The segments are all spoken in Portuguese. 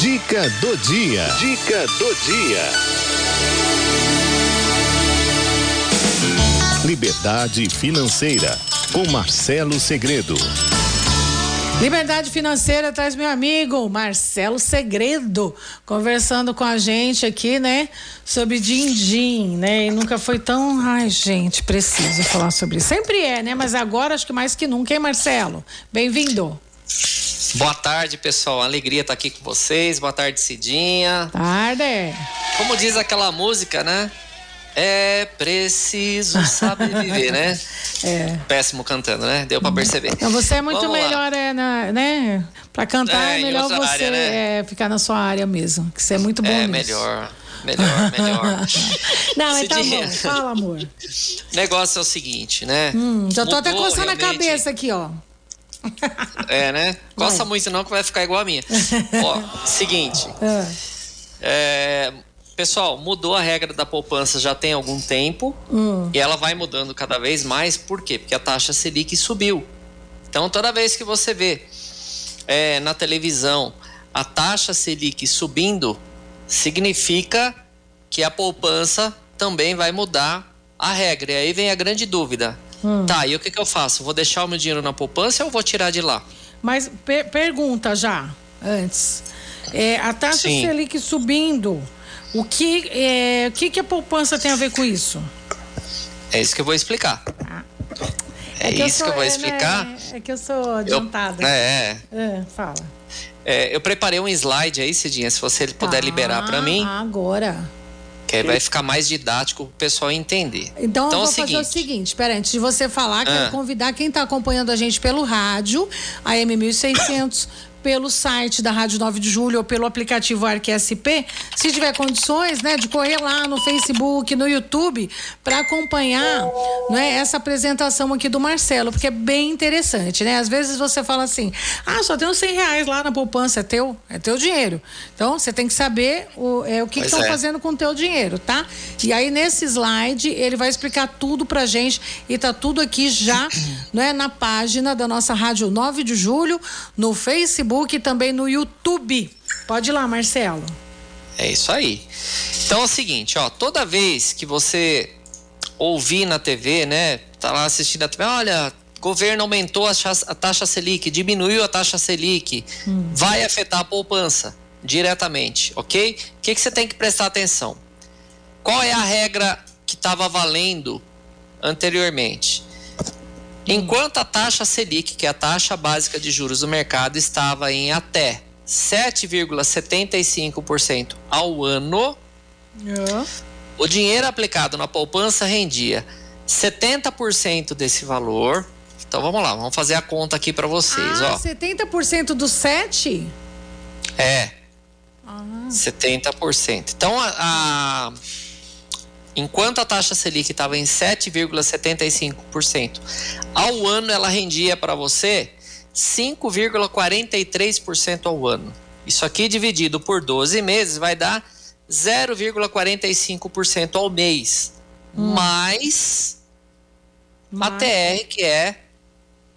Dica do dia. Dica do dia. Liberdade financeira com Marcelo Segredo. Liberdade Financeira traz meu amigo Marcelo Segredo conversando com a gente aqui, né? Sobre din-din, né? E nunca foi tão. Ai, gente, preciso falar sobre isso. Sempre é, né? Mas agora acho que mais que nunca, hein, Marcelo? Bem-vindo. Boa tarde, pessoal. Alegria estar aqui com vocês. Boa tarde, Cidinha. Tarde. Como diz aquela música, né? É preciso saber viver, né? É. Péssimo cantando, né? Deu para perceber. Então você é muito Vamos melhor, é, na, né? Para cantar é, é melhor você área, né? é, ficar na sua área mesmo, que você é muito bom É nisso. melhor. Melhor, melhor. Não, então bom. Fala, amor. O negócio é o seguinte, né? Hum, já tô Mudou, até coçando realmente... a cabeça aqui, ó. É, né? Coça muito não que vai ficar igual a minha. ó, seguinte. É, é Pessoal, mudou a regra da poupança já tem algum tempo hum. e ela vai mudando cada vez mais. Por quê? Porque a taxa Selic subiu. Então, toda vez que você vê é, na televisão a taxa Selic subindo, significa que a poupança também vai mudar a regra. E aí vem a grande dúvida. Hum. Tá, e o que, que eu faço? Vou deixar o meu dinheiro na poupança ou vou tirar de lá? Mas per pergunta já, antes. É, a taxa Sim. Selic subindo o que, é, o que, que a poupança tem a ver com isso? É isso que eu vou explicar. Ah. É, é que isso sou, que eu vou explicar. É, né, é, que eu sou adiantada. Eu, é. é. Fala. É, eu preparei um slide aí, Cidinha, se você puder ah, liberar para mim. Agora. Que aí vai ficar mais didático para o pessoal entender. Então, então eu vou é o fazer o seguinte, espera, antes de você falar, quero ah. convidar quem está acompanhando a gente pelo rádio, a M1600, pelo site da Rádio 9 de Julho ou pelo aplicativo ArcSP, se tiver condições, né, de correr lá no Facebook, no YouTube, para acompanhar, né, essa apresentação aqui do Marcelo, porque é bem interessante, né? Às vezes você fala assim, ah, só uns 100 reais lá na poupança, é teu, é teu dinheiro. Então, você tem que saber o, é, o que estão é. fazendo com o teu dinheiro, tá? E aí, nesse slide, ele vai explicar tudo pra gente e tá tudo aqui já, né, na página da nossa Rádio 9 de Julho, no Facebook, Facebook e também no YouTube. Pode ir lá, Marcelo. É isso aí. Então é o seguinte, ó, toda vez que você ouvir na TV, né, tá lá assistindo a TV, olha, governo aumentou a, a taxa Selic, diminuiu a taxa Selic, hum. vai afetar a poupança diretamente, ok? O que, que você tem que prestar atenção? Qual é a regra que estava valendo anteriormente? Enquanto a taxa Selic, que é a taxa básica de juros do mercado, estava em até 7,75% ao ano, é. o dinheiro aplicado na poupança rendia 70% desse valor. Então vamos lá, vamos fazer a conta aqui para vocês. Ah, ó. 70% do 7? É. Ah. 70%. Então a, a Enquanto a taxa Selic estava em 7,75%, ao ano ela rendia para você 5,43% ao ano. Isso aqui dividido por 12 meses vai dar 0,45% ao mês. Hum. Mais a TR, que é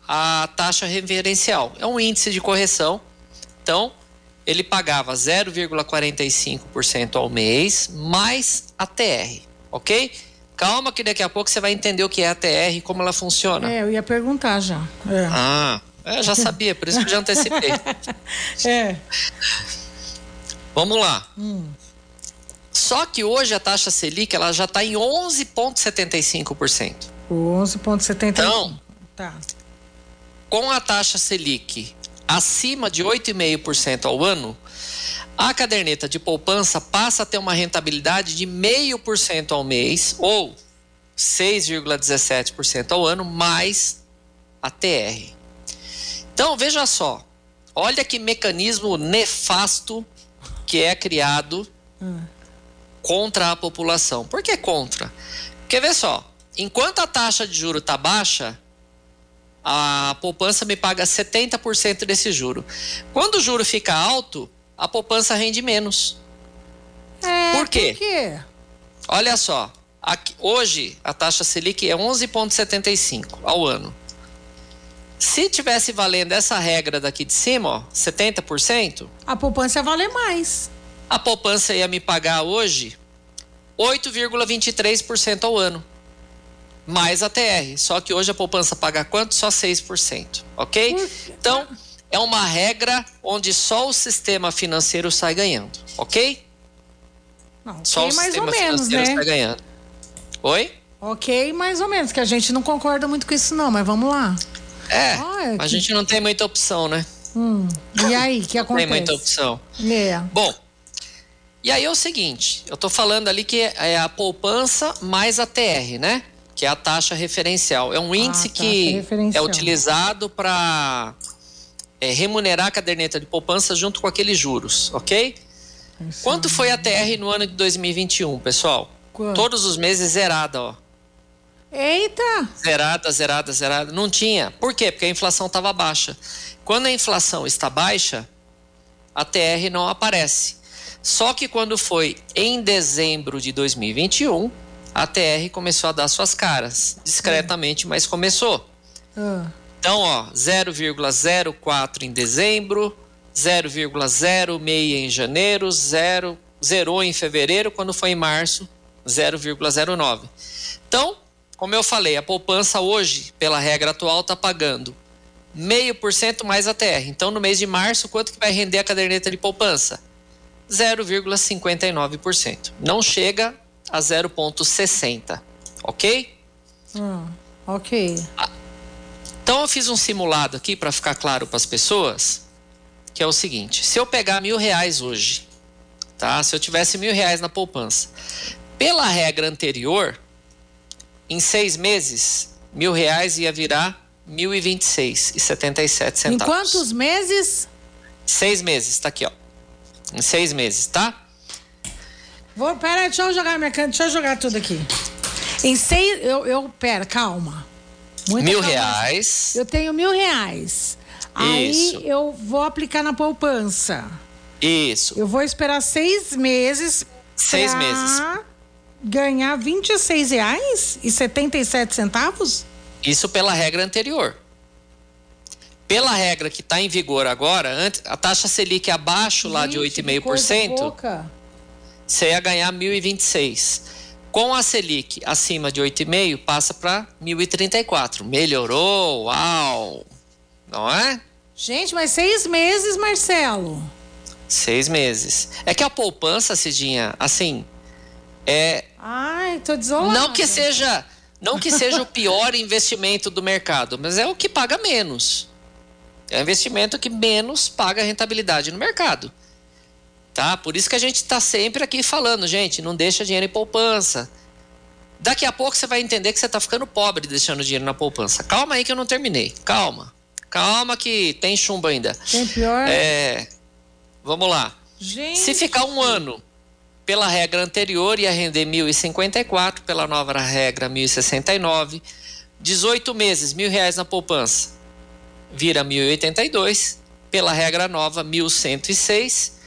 a taxa referencial. É um índice de correção. Então, ele pagava 0,45% ao mês mais a TR ok? Calma que daqui a pouco você vai entender o que é a TR e como ela funciona. É, eu ia perguntar já. É. Ah, eu já sabia, por isso que já antecipei. é. Vamos lá. Hum. Só que hoje a taxa Selic ela já está em 11,75%. 11,75%. Então, tá. com a taxa Selic acima de 8,5% ao ano, a caderneta de poupança passa a ter uma rentabilidade de 0,5% ao mês ou 6,17% ao ano mais a TR. Então, veja só. Olha que mecanismo nefasto que é criado contra a população. Por que contra? Porque vê só, enquanto a taxa de juro está baixa, a poupança me paga 70% desse juro. Quando o juro fica alto, a poupança rende menos. É, por quê? Por quê? Olha só, aqui, hoje a taxa Selic é 11,75 ao ano. Se tivesse valendo essa regra daqui de cima, ó, 70%. A poupança ia valer mais. A poupança ia me pagar hoje 8,23% ao ano. Mais a TR. Só que hoje a poupança paga quanto? Só 6%. Ok? Então, é uma regra onde só o sistema financeiro sai ganhando. Ok? Não, só okay, o mais sistema ou menos, financeiro né? sai ganhando. Oi? Ok, mais ou menos, que a gente não concorda muito com isso, não, mas vamos lá. É, Ah, a que- gente não tem muita opção, né? Hum, e aí, o que Tem acontece? muita opção. É. Bom, e aí é o seguinte, eu tô falando ali que é a poupança mais a TR, né? Que é a taxa referencial. É um índice taxa que é utilizado para remunerar a caderneta de poupança junto com aqueles juros, ok? Quanto foi a TR no ano de 2021, pessoal? Quanto? Todos os meses zerada, ó. Eita! Zerada, zerada, zerada. Não tinha. Por quê? Porque a inflação estava baixa. Quando a inflação está baixa, a TR não aparece. Só que quando foi em dezembro de 2021, a TR começou a dar suas caras. Discretamente, mas começou. Ah, Então, ó, 0,04 em dezembro, 0,06 em janeiro, 0, zerou em fevereiro, quando foi em março, 0,09. Então, como eu falei, a poupança hoje, pela regra atual, está pagando meio por cento mais a TR. Então, no mês de março, quanto que vai render a caderneta de poupança? 0,59%. Não chega a 0,60, ok? ah, ok. Então eu fiz um simulado aqui para ficar claro para as pessoas, que é o seguinte: se eu pegar mil reais hoje, tá? Se eu tivesse mil reais na poupança, pela regra anterior, em seis meses, mil reais ia virar mil e vinte e seis e setenta e sete Em centavos. quantos meses? Seis meses, tá aqui, ó. Em seis meses, tá? Vou, pera, deixa eu jogar minha deixa eu jogar tudo aqui. Em seis, eu, eu pera, calma. Muita mil calma. reais. Eu tenho mil reais. Aí Isso. eu vou aplicar na poupança. Isso. Eu vou esperar seis meses. Seis pra meses. Ganhar 26 reais e 77 centavos? Isso pela regra anterior. Pela regra que está em vigor agora, antes, a taxa Selic abaixo lá de Gente, coisa 8,5%, pouca. você ia ganhar 1.026. Com a Selic acima de 8,5%, passa para 1.034. Melhorou, uau! Não é? Gente, mas seis meses, Marcelo. Seis meses. É que a poupança, Cidinha, assim, é, Ai, tô desolada. Não que seja, não que seja o pior investimento do mercado, mas é o que paga menos. É o investimento que menos paga rentabilidade no mercado. Tá? Por isso que a gente está sempre aqui falando, gente, não deixa dinheiro em poupança. Daqui a pouco você vai entender que você está ficando pobre deixando dinheiro na poupança. Calma aí que eu não terminei. Calma. Calma que tem chumbo ainda. Tem pior. É, vamos lá. Gente. Se ficar um ano pela regra anterior, ia render 1.054, pela nova regra 1.069. 18 meses, mil reais na poupança, vira 1.082. Pela regra nova, 1.106.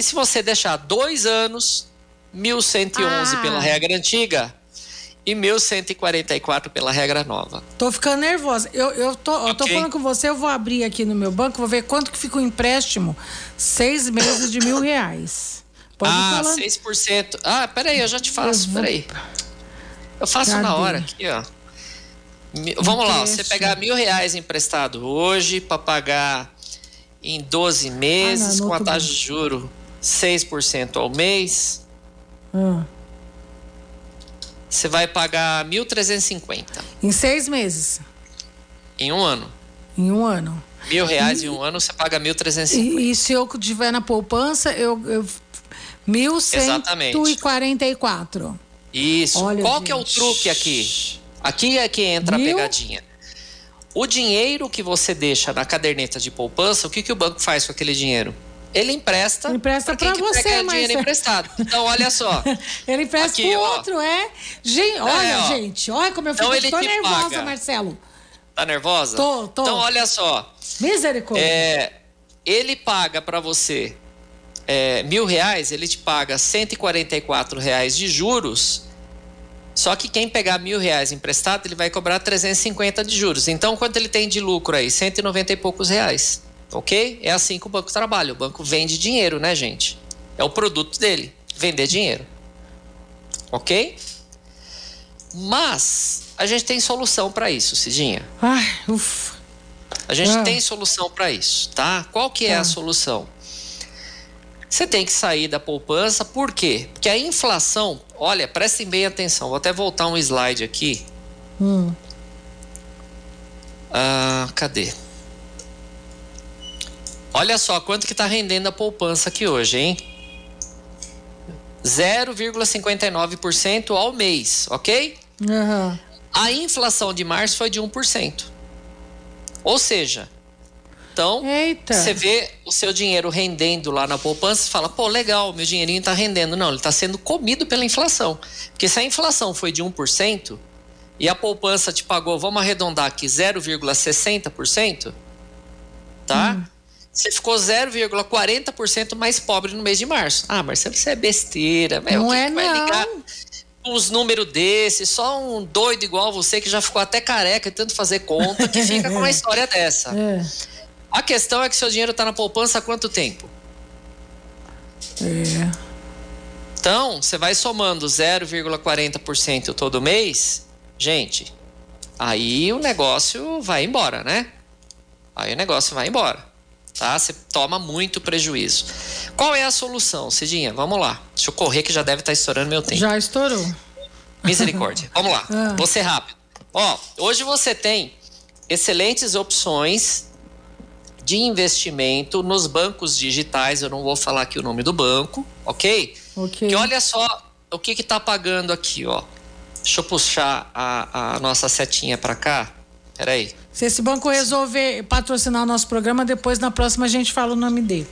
E se você deixar dois anos, 1.111 Ah. pela regra antiga e 1.144 pela regra nova. Tô ficando nervosa. Eu, eu, tô, eu tô falando com você, eu vou abrir aqui no meu banco, vou ver quanto que fica o empréstimo. Seis meses de mil reais. Pode ah, falar. 6%. Ah, peraí, eu já te faço, Eu vou- peraí. Eu faço Cadê? na hora aqui, ó. Vamos lá, você pegar mil reais emprestado hoje para pagar em 12 meses Ah, não, com a taxa de juro 6% ao mês, Ah, você vai pagar 1.350 em seis meses. em um ano. Em um ano. Mil reais em um ano, você paga 1.350. E, e se eu tiver na poupança, eu. eu Exatamente. 1144. Isso. Olha, Qual que é o gente. truque aqui? Aqui é que entra Mil? a pegadinha. O dinheiro que você deixa na caderneta de poupança, o que, que o banco faz com aquele dinheiro? Ele empresta. Ele empresta que você, quer dinheiro Marcelo. emprestado. Então, olha só. Ele empresta Aqui, pro ó. outro, é? Gente, olha, ó. gente, olha como eu Então fico. te nervosa, paga. Marcelo. Tá nervosa? Tô, tô. Então, olha só. Misericórdia. É, ele paga para você é, mil reais, ele te paga 144 reais de juros. Só que quem pegar mil reais emprestado, ele vai cobrar 350 de juros. Então, quanto ele tem de lucro aí? 190 e poucos reais. Ok? É assim que o banco trabalha. O banco vende dinheiro, né, gente? É o produto dele, vender dinheiro. Ok? Mas a gente tem solução para isso, Cidinha. Ai, ufa. A gente ah. tem solução para isso, tá? Qual que é ah. a solução? Você tem que sair da poupança, por quê? Porque a inflação, olha, prestem bem atenção, vou até voltar um slide aqui. Hum. Ah, cadê? Olha só quanto que está rendendo a poupança aqui hoje, hein? 0,59% ao mês, ok? Uhum. A inflação de março foi de 1%. Ou seja, então você vê o seu dinheiro rendendo lá na poupança e fala, pô, legal, meu dinheirinho está rendendo. Não, ele está sendo comido pela inflação. Porque se a inflação foi de 1% e a poupança te pagou, vamos arredondar aqui, 0,60%, tá? Hum. Você ficou 0,40% mais pobre no mês de março. Ah, Marcelo, isso é besteira. Não o que é, que vai não. ligar uns números desses? Só um doido igual você que já ficou até careca e tanto fazer conta que fica com uma história dessa. É. A questão é que seu dinheiro está na poupança há quanto tempo? É. Então, você vai somando 0,40% todo mês, gente, aí o negócio vai embora, né? Aí o negócio vai embora tá? Você toma muito prejuízo. Qual é a solução, Cidinha? Vamos lá. Deixa eu correr que já deve estar tá estourando meu tempo. Já estourou. Misericórdia. Vamos lá. Ah. Vou ser rápido. Ó, hoje você tem excelentes opções de investimento nos bancos digitais. Eu não vou falar aqui o nome do banco, ok? Ok. Que olha só o que que tá pagando aqui, ó. Deixa eu puxar a, a nossa setinha para cá. Peraí. Se esse banco resolver patrocinar o nosso programa, depois na próxima a gente fala o nome dele.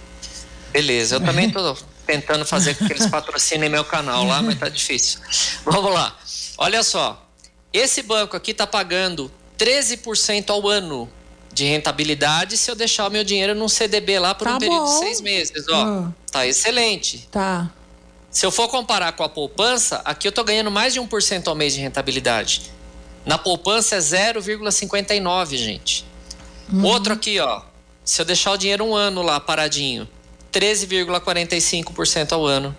Beleza, eu também estou tentando fazer com que eles patrocinem meu canal lá, mas tá difícil. Vamos lá. Olha só. Esse banco aqui está pagando 13% ao ano de rentabilidade se eu deixar o meu dinheiro num CDB lá por tá um período bom. de seis meses. Ó, ah. tá excelente. Tá. Se eu for comparar com a poupança, aqui eu estou ganhando mais de 1% ao mês de rentabilidade. Na poupança é 0,59, gente. Uhum. Outro aqui, ó. Se eu deixar o dinheiro um ano lá paradinho, 13,45% ao ano.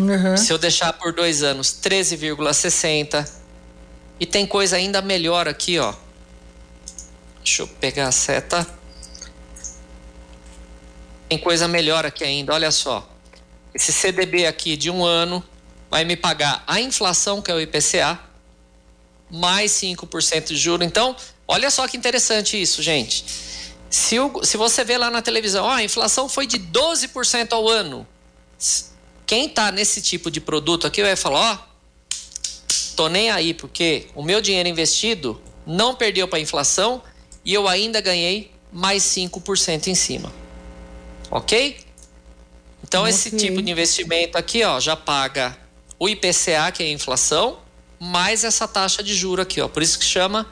Uhum. Se eu deixar por dois anos, 13,60%. E tem coisa ainda melhor aqui, ó. Deixa eu pegar a seta. Tem coisa melhor aqui ainda, olha só. Esse CDB aqui de um ano vai me pagar a inflação, que é o IPCA, mais 5% de juro. Então, olha só que interessante isso, gente. Se, o, se você vê lá na televisão, ah, a inflação foi de 12% ao ano. Quem está nesse tipo de produto aqui vai falar, ó, tô nem aí, porque o meu dinheiro investido não perdeu para a inflação e eu ainda ganhei mais 5% em cima. Ok? Então, okay. esse tipo de investimento aqui, ó, já paga o IPCA, que é a inflação, mais essa taxa de juro aqui, ó. Por isso que chama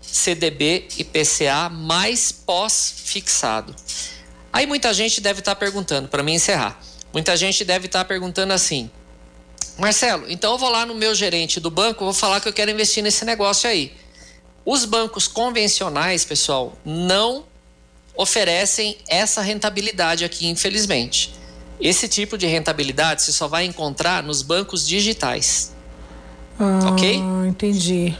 CDB IPCA mais pós-fixado. Aí muita gente deve estar tá perguntando, para mim encerrar. Muita gente deve estar tá perguntando assim: Marcelo, então eu vou lá no meu gerente do banco, vou falar que eu quero investir nesse negócio aí. Os bancos convencionais, pessoal, não oferecem essa rentabilidade aqui, infelizmente. Esse tipo de rentabilidade você só vai encontrar nos bancos digitais. Ah, ok? Entendi.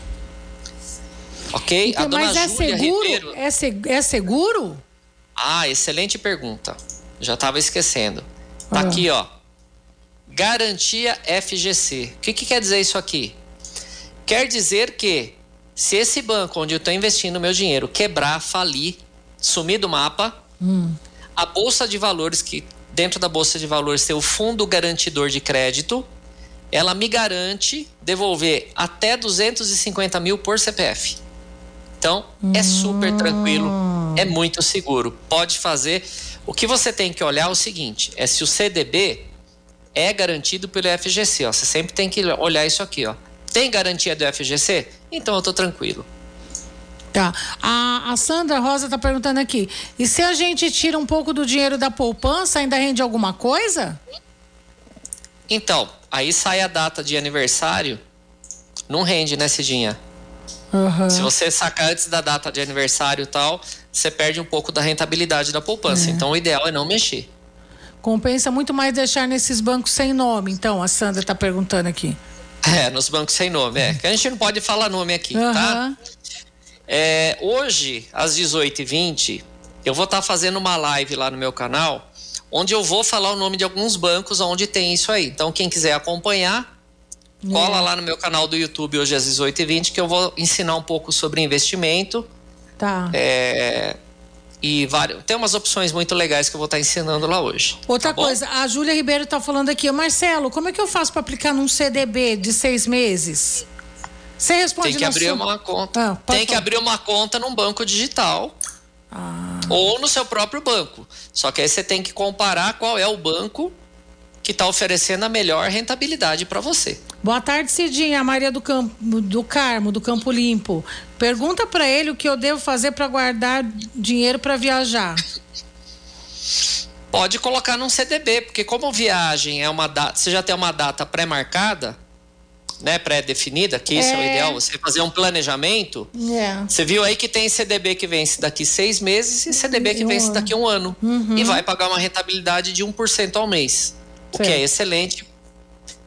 Ok? Então, a dona mas é Júlia seguro? Ribeiro... É, seg é seguro? Ah, excelente pergunta. Já estava esquecendo. Tá ah. aqui, ó. Garantia FGC. O que, que quer dizer isso aqui? Quer dizer que se esse banco onde eu estou investindo meu dinheiro quebrar, falir, sumir do mapa, hum. a bolsa de valores que dentro da bolsa de valores tem o fundo garantidor de crédito, ela me garante devolver até 250 mil por CPF. Então, é super tranquilo, é muito seguro. Pode fazer. O que você tem que olhar é o seguinte: é se o CDB é garantido pelo FGC. Ó. Você sempre tem que olhar isso aqui. Ó. Tem garantia do FGC? Então eu estou tranquilo. Tá. A, a Sandra Rosa está perguntando aqui: e se a gente tira um pouco do dinheiro da poupança, ainda rende alguma coisa? Então, aí sai a data de aniversário, não rende, né, Cidinha? Uhum. Se você sacar antes da data de aniversário e tal, você perde um pouco da rentabilidade da poupança. É. Então, o ideal é não mexer. Compensa muito mais deixar nesses bancos sem nome, então, a Sandra está perguntando aqui. É, nos bancos sem nome, é. Que a gente não pode falar nome aqui, Uhum. tá? É, hoje, às 18h20, eu vou estar fazendo uma live lá no meu canal, onde eu vou falar o nome de alguns bancos onde tem isso aí. Então, quem quiser acompanhar, cola É. lá no meu canal do YouTube hoje às 18h20, que eu vou ensinar um pouco sobre investimento. Tá. É, e vários, tem umas opções muito legais que eu vou estar ensinando lá hoje. Outra tá coisa, a Júlia Ribeiro está falando aqui, Marcelo, como é que eu faço para aplicar num CDB de seis meses? Você responde Tem que abrir sua- uma conta. Ah, tem que falar. abrir uma conta num banco digital. Ah. Ou no seu próprio banco. Só que aí você tem que comparar qual é o banco que está oferecendo a melhor rentabilidade para você. Boa tarde, Cidinha, a Maria do, Campo, do Carmo, do Campo Limpo. Pergunta para ele o que eu devo fazer para guardar dinheiro para viajar. Pode colocar num CDB, porque como viagem é uma data, você já tem uma data pré-marcada, né, pré-definida, que isso é. o É. ideal, você fazer um planejamento. É. Você viu aí que tem CDB que vence daqui seis meses e CDB que Um vence ano. daqui um ano. Uhum. E vai pagar uma rentabilidade de 1% ao mês. O que Certo. é excelente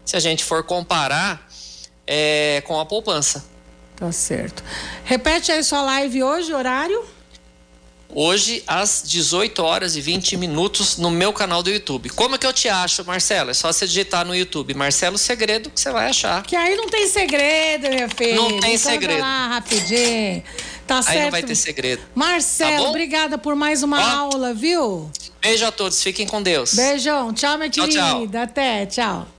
se a gente for comparar é, com a poupança. Tá certo. Repete aí sua live hoje, horário? Hoje, às 18 horas e 20 minutos, no meu canal do YouTube. Como é que eu te acho, Marcelo? É só você digitar no YouTube Marcelo Segredo que você vai achar. Que aí não tem segredo, minha filha. Não tem Então, segredo. vai lá rapidinho. Tá certo. Aí não vai ter segredo. Marcelo, Tá obrigada por mais uma Ó. aula, viu? Beijo a todos, fiquem com Deus. Beijão. Tchau, minha Tchau, tchau. querida. Até, tchau.